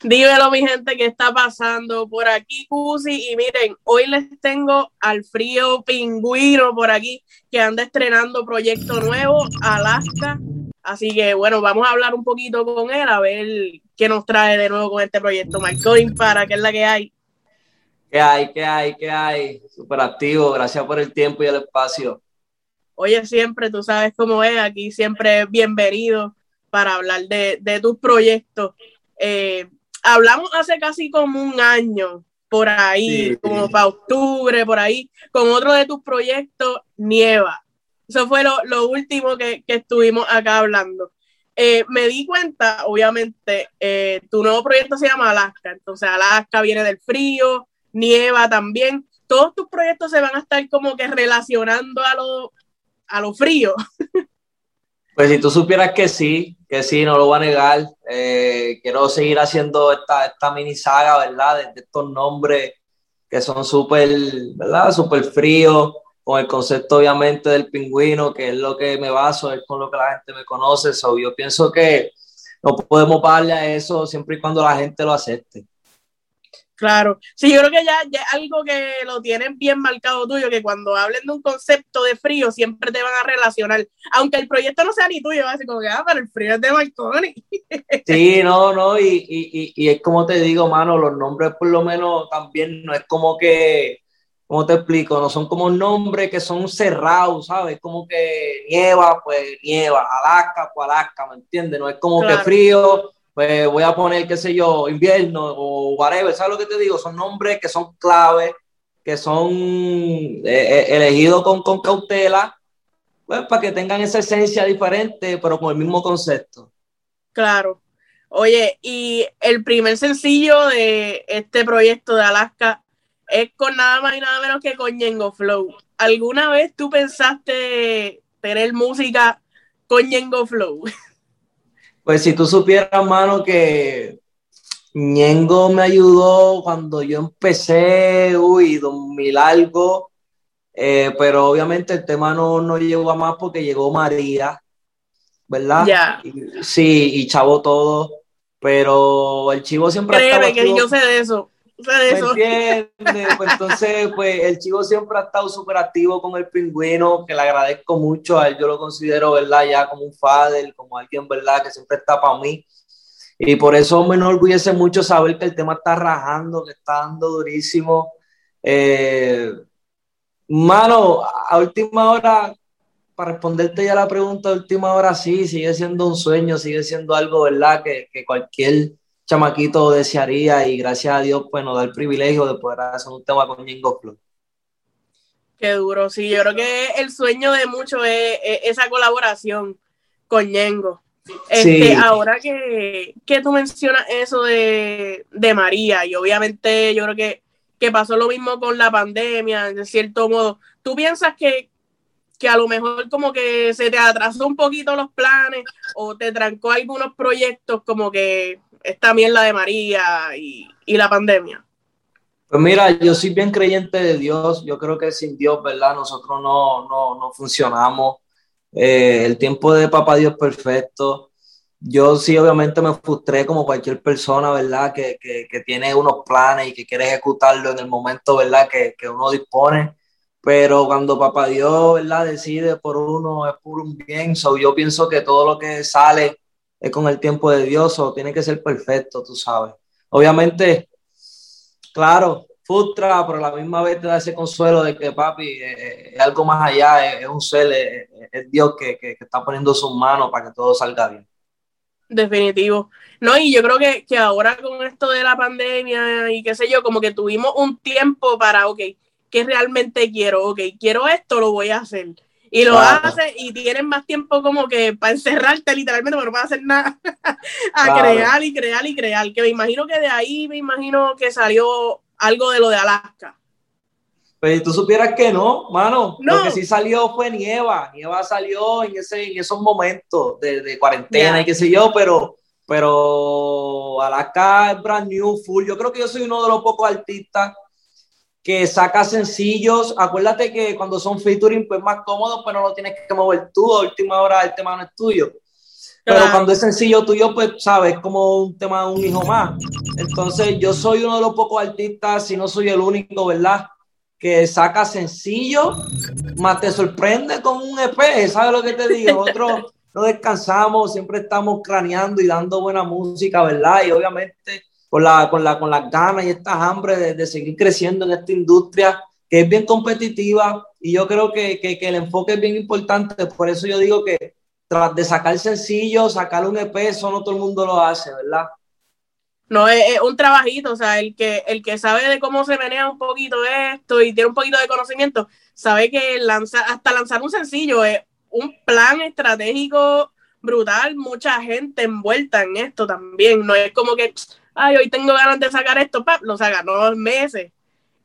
Dímelo, mi gente, ¿qué está pasando por aquí, Cusi? Y miren, hoy les tengo al frío pingüino por aquí, que anda estrenando proyecto nuevo, Alaska. Así que, bueno, vamos a hablar un poquito con él, a ver qué nos trae de nuevo con este proyecto. Marcoin, para, ¿qué es la que hay? ¿Qué hay? ¿Qué hay? ¿Qué hay? Súper activo, gracias por el tiempo y el espacio. Oye, siempre, tú sabes cómo es, aquí siempre bienvenido para hablar de, de tus proyectos. Eh, hablamos hace casi como un año, por ahí, como para octubre, por ahí, con otro de tus proyectos, Nieva. Eso fue lo, último que, estuvimos acá hablando. Eh, me di cuenta, obviamente, eh, tu nuevo proyecto se llama Alaska, entonces Alaska viene del frío, Nieva también. Todos tus proyectos se van a estar como que relacionando a lo, a lo frío. Pues si tú supieras que sí, que sí, no lo voy a negar. Eh, quiero seguir haciendo esta, esta mini saga, ¿verdad? De, estos nombres que son súper, ¿verdad? Súper fríos, con el concepto obviamente del pingüino, que es lo que me baso, es con lo que la gente me conoce. So, yo pienso que no podemos pagarle a eso siempre y cuando la gente lo acepte. Claro, sí, yo creo que ya, ya algo que lo tienen bien marcado tuyo, que cuando hablen de un concepto de frío siempre te van a relacionar, aunque el proyecto no sea ni tuyo, va a como que, ah, pero el frío es de Marconi. Sí, no, no, y, y, y, es como te digo, mano, los nombres por lo menos también no es como que, ¿cómo te explico? No son como nombres que son cerrados, ¿sabes? Como que nieva, pues nieva, Alaska, pues Alaska, ¿me entiendes? No es como que frío pues voy a poner, qué sé yo, invierno o whatever, ¿sabes lo que te digo? Son nombres que son clave, que son eh, eh, elegidos con, con cautela, pues para que tengan esa esencia diferente, pero con el mismo concepto. Claro. Oye, y el primer sencillo de este proyecto de Alaska es con nada más y nada menos que con Yengo Flow. ¿Alguna vez tú pensaste tener música con Yengo Flow? Pues si tú supieras, mano, que Ñengo me ayudó cuando yo empecé, uy, 2000 algo, eh, pero obviamente el tema no, no llegó a más porque llegó María, ¿verdad? Ya. Sí, y chavo todo, pero el chivo siempre... Créeme que yo sé de eso. ¿Me Pues entonces, pues el chivo siempre ha estado súper activo con el pingüino, que le agradezco mucho, a él yo lo considero, ¿verdad? Ya como un father, como alguien, ¿verdad? Que siempre está para mí. Y por eso me enorgullece mucho saber que el tema está rajando, que está dando durísimo. Eh, mano, a última hora, para responderte ya la pregunta, a última hora sí, sigue siendo un sueño, sigue siendo algo, ¿verdad? Que, que cualquier chamaquito desearía y gracias a Dios pues nos da el privilegio de poder hacer un tema con Ñengo Flow. Qué duro, sí, yo creo que el sueño de muchos es, esa colaboración con Ñengo. Este, Ahora que, tú mencionas eso de, María, y obviamente yo creo que, que pasó lo mismo con la pandemia, de cierto modo, ¿tú piensas que, que a lo mejor como que se te atrasó un poquito los planes o te trancó algunos proyectos como que esta mierda de María y, la pandemia? Pues mira, yo soy bien creyente de Dios. Yo creo que sin Dios, ¿verdad? Nosotros no, no, funcionamos. Eh, el tiempo de Papá Dios perfecto. Yo sí, obviamente me frustré como cualquier persona, ¿verdad? Que, tiene unos planes y que quiere ejecutarlo en el momento, ¿verdad? Que, uno dispone. Pero cuando Papá Dios, ¿verdad? Decide por uno, es por un bien. So, yo pienso que todo lo que sale es con el tiempo de Dios o tiene que ser perfecto, tú sabes. Obviamente, claro, frustra, pero a la misma vez te da ese consuelo de que papi eh, eh, es algo más allá, es, un ser, es, Dios que, que, está poniendo sus manos para que todo salga bien. Definitivo. No, y yo creo que, que ahora con esto de la pandemia y qué sé yo, como que tuvimos un tiempo para, ok, ¿qué realmente quiero? Ok, quiero esto, lo voy a hacer y lo hace y tienen más tiempo como que para encerrarte literalmente, pero no para hacer nada, a crear y crear y crear. Que me imagino que de ahí me imagino que salió algo de lo de Alaska. Pues tú supieras que no, mano. Lo que sí salió fue Nieva. Nieva salió en, ese, en esos momentos de, de cuarentena y qué sé yo, pero, pero Alaska es brand new, full. Yo creo que yo soy uno de los pocos artistas que saca sencillos. Acuérdate que cuando son featuring, pues más cómodos, pero no lo tienes que mover tú. A última hora el tema no es tuyo. Pero cuando es sencillo tuyo, pues, sabes, como un tema de un hijo más. Entonces, yo soy uno de los pocos artistas, si no soy el único, ¿verdad? Que saca sencillo, más te sorprende con un EP, ¿sabes lo que te digo? Nosotros no descansamos, siempre estamos craneando y dando buena música, ¿verdad? Y obviamente con, la, con, la, con las ganas y estas hambre de, seguir creciendo en esta industria que es bien competitiva y yo creo que, que, que el enfoque es bien importante, por eso yo digo que tras de sacar sencillo, sacar un EP, eso no todo el mundo lo hace, ¿verdad? No, es, un trabajito, o sea, el que, el que sabe de cómo se menea un poquito esto y tiene un poquito de conocimiento, sabe que lanza, hasta lanzar un sencillo es un plan estratégico brutal, mucha gente envuelta en esto también, no es como que, ay, hoy tengo ganas de sacar esto, pap, lo saca, no, meses,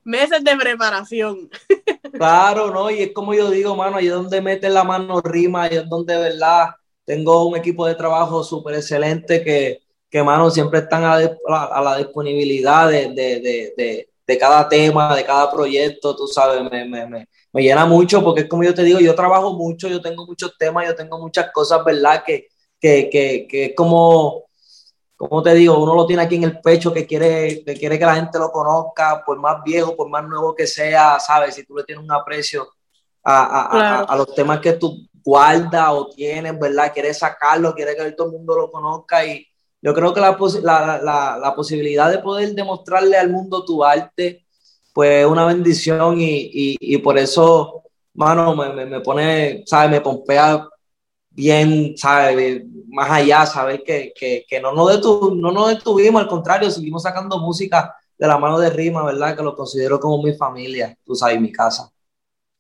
meses de preparación. Claro, ¿no? Y es como yo digo, mano, ahí es donde mete la mano rima, ahí es donde, ¿verdad? Tengo un equipo de trabajo súper excelente que, que, mano, siempre están a, la disponibilidad de, de, de, de, cada tema, de cada proyecto, tú sabes, me, me, me, me, llena mucho porque es como yo te digo, yo trabajo mucho, yo tengo muchos temas, yo tengo muchas cosas, ¿verdad? Que, que, que, que es como como te digo, uno lo tiene aquí en el pecho que quiere, que quiere que la gente lo conozca, por más viejo, por más nuevo que sea, ¿sabes? Si tú le tienes un aprecio a, a, los temas que tú guardas o tienes, ¿verdad? Quieres sacarlo, quieres que todo el mundo lo conozca y yo creo que la, la, la, posibilidad de poder demostrarle al mundo tu arte, pues es una bendición y, y, y por eso, mano, me, me, me pone, ¿sabes? Me pompea bien, ¿sabes? Más allá, saber que, que, que no, nos detu, no nos detuvimos, al contrario, seguimos sacando música de la mano de Rima, ¿verdad? Que lo considero como mi familia, tú sabes, mi casa.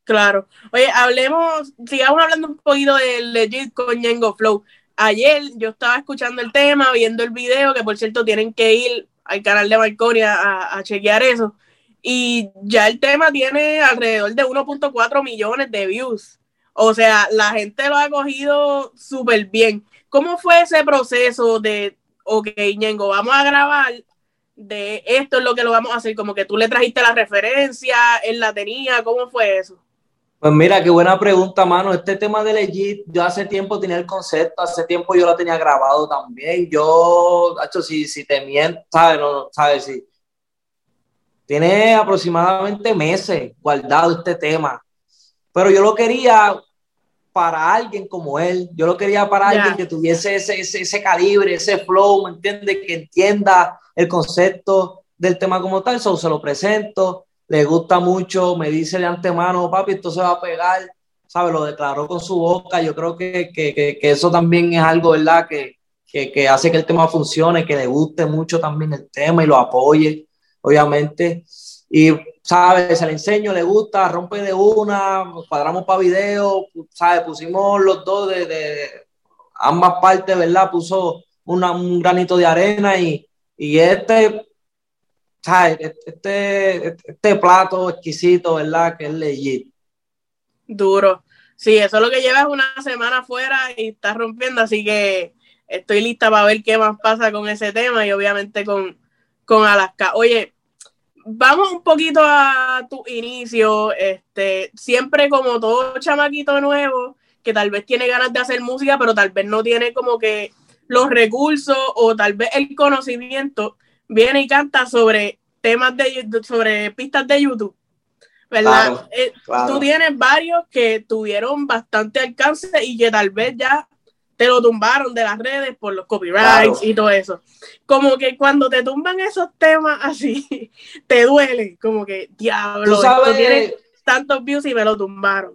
Claro. Oye, hablemos, sigamos hablando un poquito de Legit con Yengo Flow. Ayer yo estaba escuchando el tema, viendo el video, que por cierto tienen que ir al canal de Marconia a, a chequear eso. Y ya el tema tiene alrededor de 1.4 millones de views. O sea, la gente lo ha cogido súper bien. ¿Cómo fue ese proceso de, ok, Ñengo, vamos a grabar de esto es lo que lo vamos a hacer? Como que tú le trajiste la referencia, él la tenía, ¿cómo fue eso? Pues mira, qué buena pregunta, mano. Este tema de Legit, yo hace tiempo tenía el concepto, hace tiempo yo lo tenía grabado también. Yo, hecho, si, si te miento, ¿sabes? No, ¿sabes? Si, tiene aproximadamente meses guardado este tema. Pero yo lo quería para alguien como él, yo lo quería para alguien que tuviese ese, ese, calibre, ese flow, ¿me entiendes? Que entienda el concepto del tema como tal, so, se lo presento, le gusta mucho, me dice de antemano, papi, esto se va a pegar, ¿sabes? Lo declaró con su boca, yo creo que, que, que, que eso también es algo, ¿verdad? Que, que, hace que el tema funcione, que le guste mucho también el tema y lo apoye, obviamente. Y ¿sabes? Se le enseño, le gusta, rompe de una, cuadramos para video, ¿sabes? Pusimos los dos de, ambas partes, ¿verdad? Puso un granito de arena y, y este, ¿sabes? Este, este plato exquisito, ¿verdad? Que es legit. Duro. Sí, eso es lo que llevas una semana afuera y está rompiendo, así que estoy lista para ver qué más pasa con ese tema y obviamente con, con Alaska. Oye, vamos un poquito a tu inicio, este, siempre como todo chamaquito nuevo, que tal vez tiene ganas de hacer música, pero tal vez no tiene como que los recursos o tal vez el conocimiento, viene y canta sobre temas de sobre pistas de YouTube. ¿Verdad? Eh, tú tienes varios que tuvieron bastante alcance y que tal vez ya te lo tumbaron de las redes por los copyrights y todo eso. Como que cuando te tumban esos temas así, te duele, como que diablo, ¿Tú tienes tantos views y me lo tumbaron.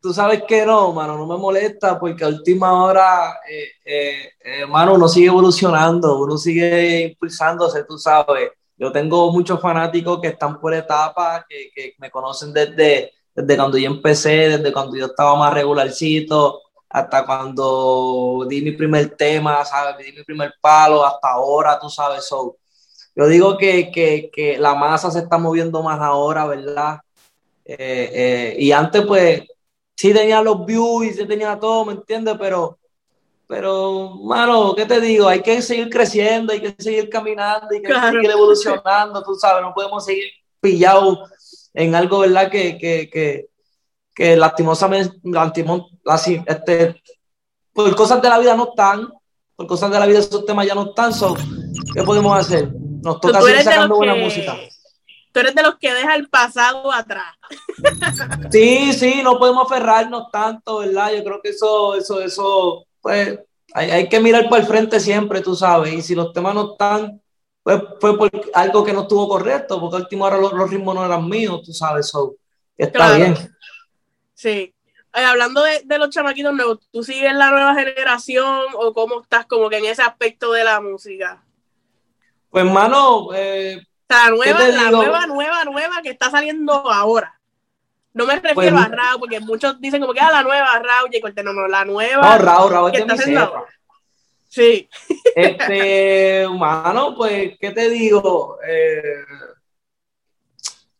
Tú sabes que no, mano, no me molesta porque a última hora, eh, eh, eh, mano, uno sigue evolucionando, uno sigue impulsándose, tú sabes. Yo tengo muchos fanáticos que están por etapas, que, que me conocen desde, desde cuando yo empecé, desde cuando yo estaba más regularcito, hasta cuando di mi primer tema, ¿sabes? Di mi primer palo, hasta ahora, tú sabes, so. Yo digo que, que, que la masa se está moviendo más ahora, ¿verdad? Eh, eh, y antes, pues, sí tenía los views sí tenía todo, ¿me entiendes? Pero, pero, mano, ¿qué te digo? Hay que seguir creciendo, hay que seguir caminando, hay que seguir evolucionando, tú sabes, no podemos seguir pillados en algo, ¿verdad? Que, que, que, que lastimosamente, este, por cosas de la vida no están, por cosas de la vida esos temas ya no están, so, ¿qué podemos hacer? Nos toca seguir sacando buena música. Tú eres de los que deja el pasado atrás. Sí, sí, no podemos aferrarnos tanto, ¿verdad? Yo creo que eso, eso, eso, pues, hay, hay que mirar para el frente siempre, tú sabes, y si los temas no están, pues fue por algo que no estuvo correcto, porque al último hora los, ritmos no eran míos, tú sabes, eso está bien. Sí. Eh, hablando de, de, los chamaquitos nuevos, ¿tú sigues la nueva generación o cómo estás como que en ese aspecto de la música? Pues, hermano, eh, la nueva, la nueva, nueva, nueva que está saliendo ahora. No me refiero pues, a Raúl, porque muchos dicen como que ah, la nueva Raúl y Cortés, no, no, la nueva. No, Raúl, Raúl es de mi Sí. Este, humano, pues, ¿qué te digo? Eh,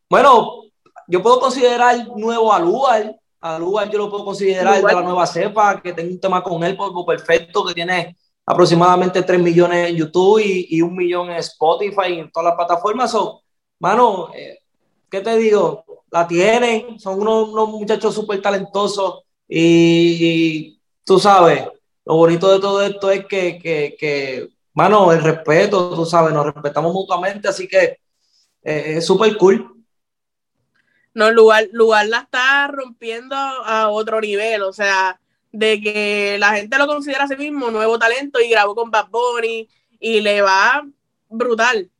bueno, yo puedo considerar nuevo al Lugar, a Lugar yo lo puedo considerar de la nueva cepa, que tengo un tema con él, por perfecto, que tiene aproximadamente 3 millones en YouTube y, un millón en Spotify y en todas las plataformas. So, mano, eh, ¿qué te digo? La tienen, son unos, muchachos súper talentosos y, tú sabes, lo bonito de todo esto es que, que, que, mano, el respeto, tú sabes, nos respetamos mutuamente, así que eh, es súper cool. No, lugar, lugar la está rompiendo a otro nivel, o sea, de que la gente lo considera a sí mismo nuevo talento y grabó con Bad Bunny y le va brutal,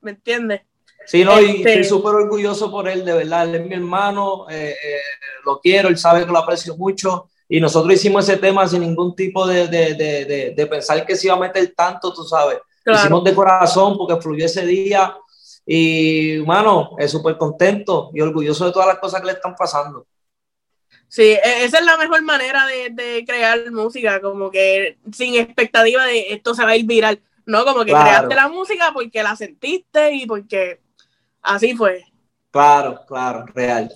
¿me entiendes? Sí, no, y estoy este súper orgulloso por él, de verdad, él es mi hermano, eh, eh, lo quiero, él sabe que lo aprecio mucho y nosotros hicimos ese tema sin ningún tipo de, de, de, de pensar que se iba a meter tanto, tú sabes. Lo hicimos de corazón porque fluyó ese día y, hermano, es súper contento y orgulloso de todas las cosas que le están pasando. Sí, e, esa es la mejor manera de, crear música, como que sin expectativa de esto se va a ir viral, ¿no? Como que creaste la música porque la sentiste y porque así fue. Claro, claro, real.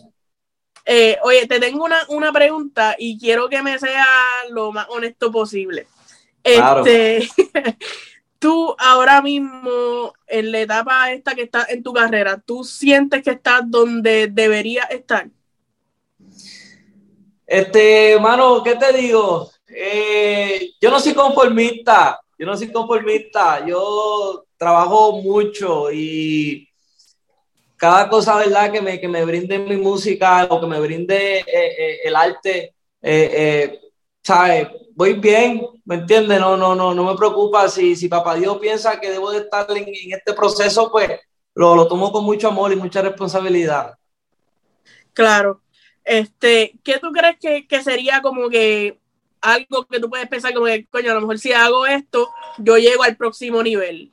Eh, oye, te tengo una, pregunta y quiero que me sea lo más honesto posible. Este, tú ahora mismo, en la etapa esta que estás en tu carrera, ¿tú sientes que estás donde deberías estar? Este, mano, ¿qué te digo? Eh, yo no soy conformista, yo no soy conformista, yo trabajo mucho y cada cosa, ¿verdad? Que me, que me brinde mi música o que me brinde eh, eh, el arte, ¿sabes? Voy bien, ¿me entiendes? No, no, no, no me preocupa si, si papá Dios piensa que debo de estar en, en este proceso, pues lo, lo tomo con mucho amor y mucha responsabilidad. Claro. Este, ¿qué tú crees que, sería como que algo que tú puedes pensar como que, coño, a lo mejor si hago esto, yo llego al próximo nivel?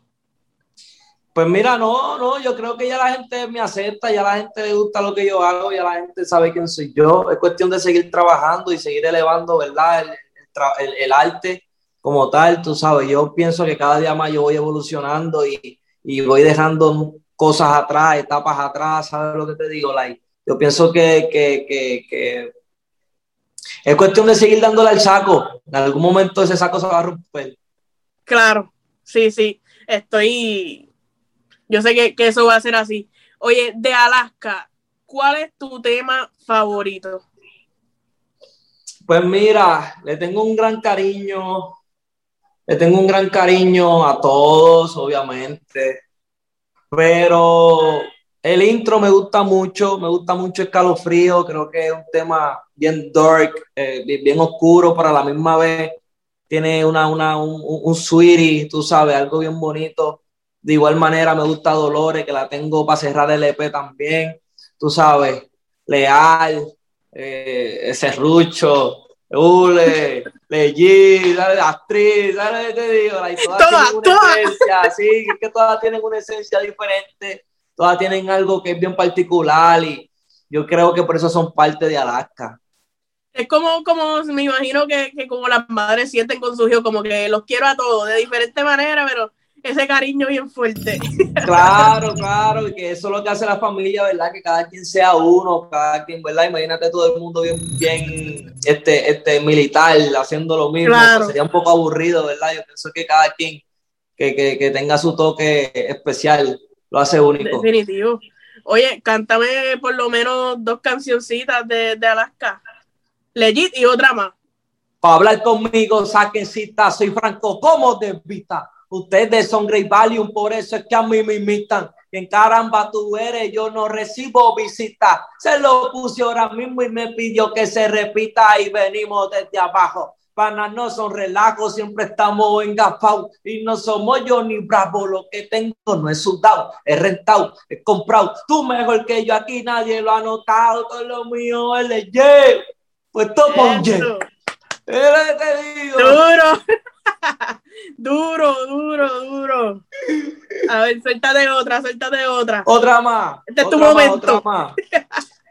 Pues mira, no, no, yo creo que ya la gente me acepta, ya la gente le gusta lo que yo hago, ya la gente sabe quién soy yo. Es cuestión de seguir trabajando y seguir elevando, ¿verdad? El, arte como tal, tú sabes, yo pienso que cada día más yo voy evolucionando y, y voy dejando cosas atrás, etapas atrás, ¿sabes lo que te digo? Like, yo pienso que, es cuestión de seguir dándole al saco. En algún momento ese saco se va a romper. Claro, sí, sí. Estoy. Yo sé que, eso va a ser así. Oye, de Alaska, ¿cuál es tu tema favorito? Pues mira, le tengo un gran cariño. Le tengo un gran cariño a todos, obviamente. Pero el intro me gusta mucho, me gusta mucho Escalofrío, creo que es un tema bien dark, eh, bien, oscuro, para la misma vez tiene una, una, un, un sweetie, tú sabes, algo bien bonito. De igual manera me gusta Dolores, que la tengo para cerrar el EP también, tú sabes, Leal, eh, Serrucho, Ule, Legit, actriz, ¿sabes te digo? todas, tienen una esencia, sí, que todas tienen una esencia diferente todas tienen algo que es bien particular y yo creo que por eso son parte de Alaska. Es como, como me imagino que, como las madres sienten con su hijo, como que los quiero a todos de diferente manera, pero ese cariño bien fuerte. Claro, claro, y que eso es lo que hace la familia, ¿verdad? Que cada quien sea uno, cada quien, ¿verdad? Imagínate todo el mundo bien, bien este, este, militar haciendo lo mismo, sería un poco aburrido, ¿verdad? Yo pienso que cada quien que, que, que tenga su toque especial lo hace único. Definitivo. Oye, cántame por lo menos dos cancioncitas de, Alaska. Legit y otra más. Para hablar conmigo, saquen cita, soy Franco, como de vista. Ustedes son Great por eso es que a mí me imitan. En caramba tú eres, yo no recibo visita. Se lo puse ahora mismo y me pidió que se repita y venimos desde abajo. Panas no son relajos, siempre estamos engafados y no somos yo ni bravo. Lo que tengo no es sudado, es rentado, es comprado. Tú mejor que yo aquí, nadie lo ha notado. Todo lo mío es ley. Pues topo un Duro. Duro, duro, duro. A ver, suéltate otra, suéltate otra. Otra más. Este es tu momento. otra más.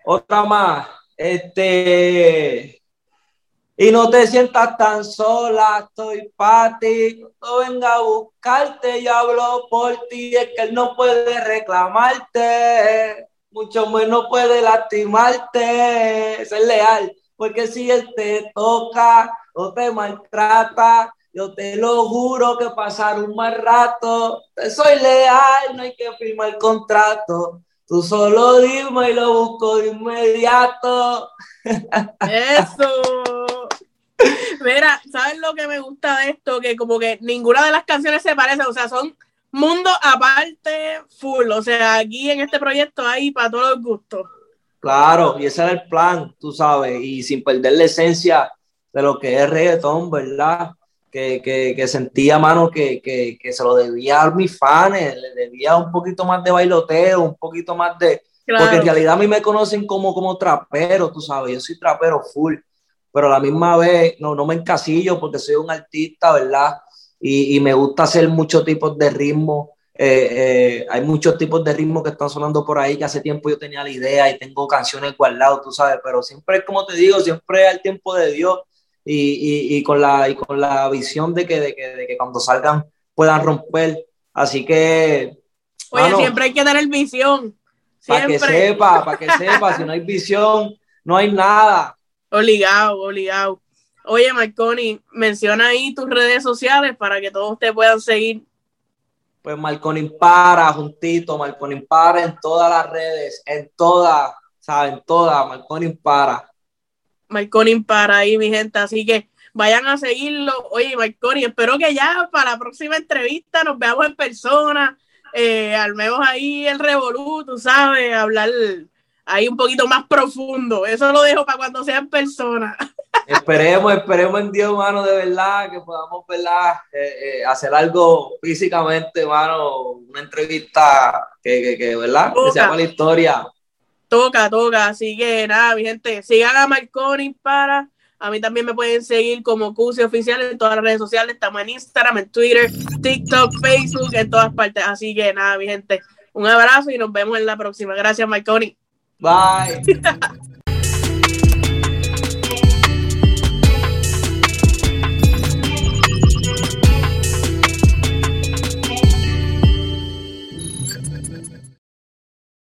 otra más. Este. Y no te sientas tan sola, estoy para ti. No venga a buscarte, yo hablo por ti. Es que él no puede reclamarte, mucho menos puede lastimarte. Ser leal, porque si él te toca o te maltrata, yo te lo juro que pasar un mal rato. Te soy leal, no hay que firmar contrato. Tú solo dime y lo busco de inmediato. Eso. Mira, ¿sabes lo que me gusta de esto? Que como que ninguna de las canciones se parece, o sea, son mundo aparte full. O sea, aquí en este proyecto hay para todos los gustos. Claro, y ese era el plan, tú sabes, y sin perder la esencia de lo que es reggaetón, ¿verdad? Que, que, que sentía, mano, que, que, que, se lo debía a mis fans, le debía un poquito más de bailoteo, un poquito más de... Porque en realidad a mí me conocen como, como trapero, tú sabes, yo soy trapero full pero a la misma vez no, no me encasillo porque soy un artista, ¿verdad? Y, y me gusta hacer muchos tipos de ritmos. Eh, eh, hay muchos tipos de ritmos que están sonando por ahí que hace tiempo yo tenía la idea y tengo canciones guardadas, tú sabes, pero siempre como te digo, siempre al tiempo de Dios y, y, y, con, la, y con la visión de que, de que, de que cuando salgan puedan romper. Así que... Oye, siempre hay que tener visión. Para que sepa, para que sepa, si no hay visión, no hay nada. Obligado, obligado. Oye, Marconi, menciona ahí tus redes sociales para que todos te puedan seguir. Pues Marconi para, juntito, Marconi para en todas las redes, en todas, ¿sabes? En todas, Marconi para. Marconi para ahí, mi gente, así que vayan a seguirlo. Oye, Marconi, espero que ya para la próxima entrevista nos veamos en persona, eh, al menos ahí el revolú, tú sabes, hablar ahí un poquito más profundo. Eso lo dejo para cuando sean personas. Esperemos, esperemos en Dios, mano, de verdad, que podamos, ¿verdad? Eh, eh, hacer algo físicamente, mano, una entrevista que, que, ¿verdad? Que sea para la historia. Toca, toca, así que nada, mi gente, sigan a Marconi para. A mí también me pueden seguir como Cusi Oficial en todas las redes sociales. Estamos en Instagram, en Twitter, TikTok, Facebook, en todas partes. Así que nada, mi gente, un abrazo y nos vemos en la próxima. Gracias, Marconi. Bye.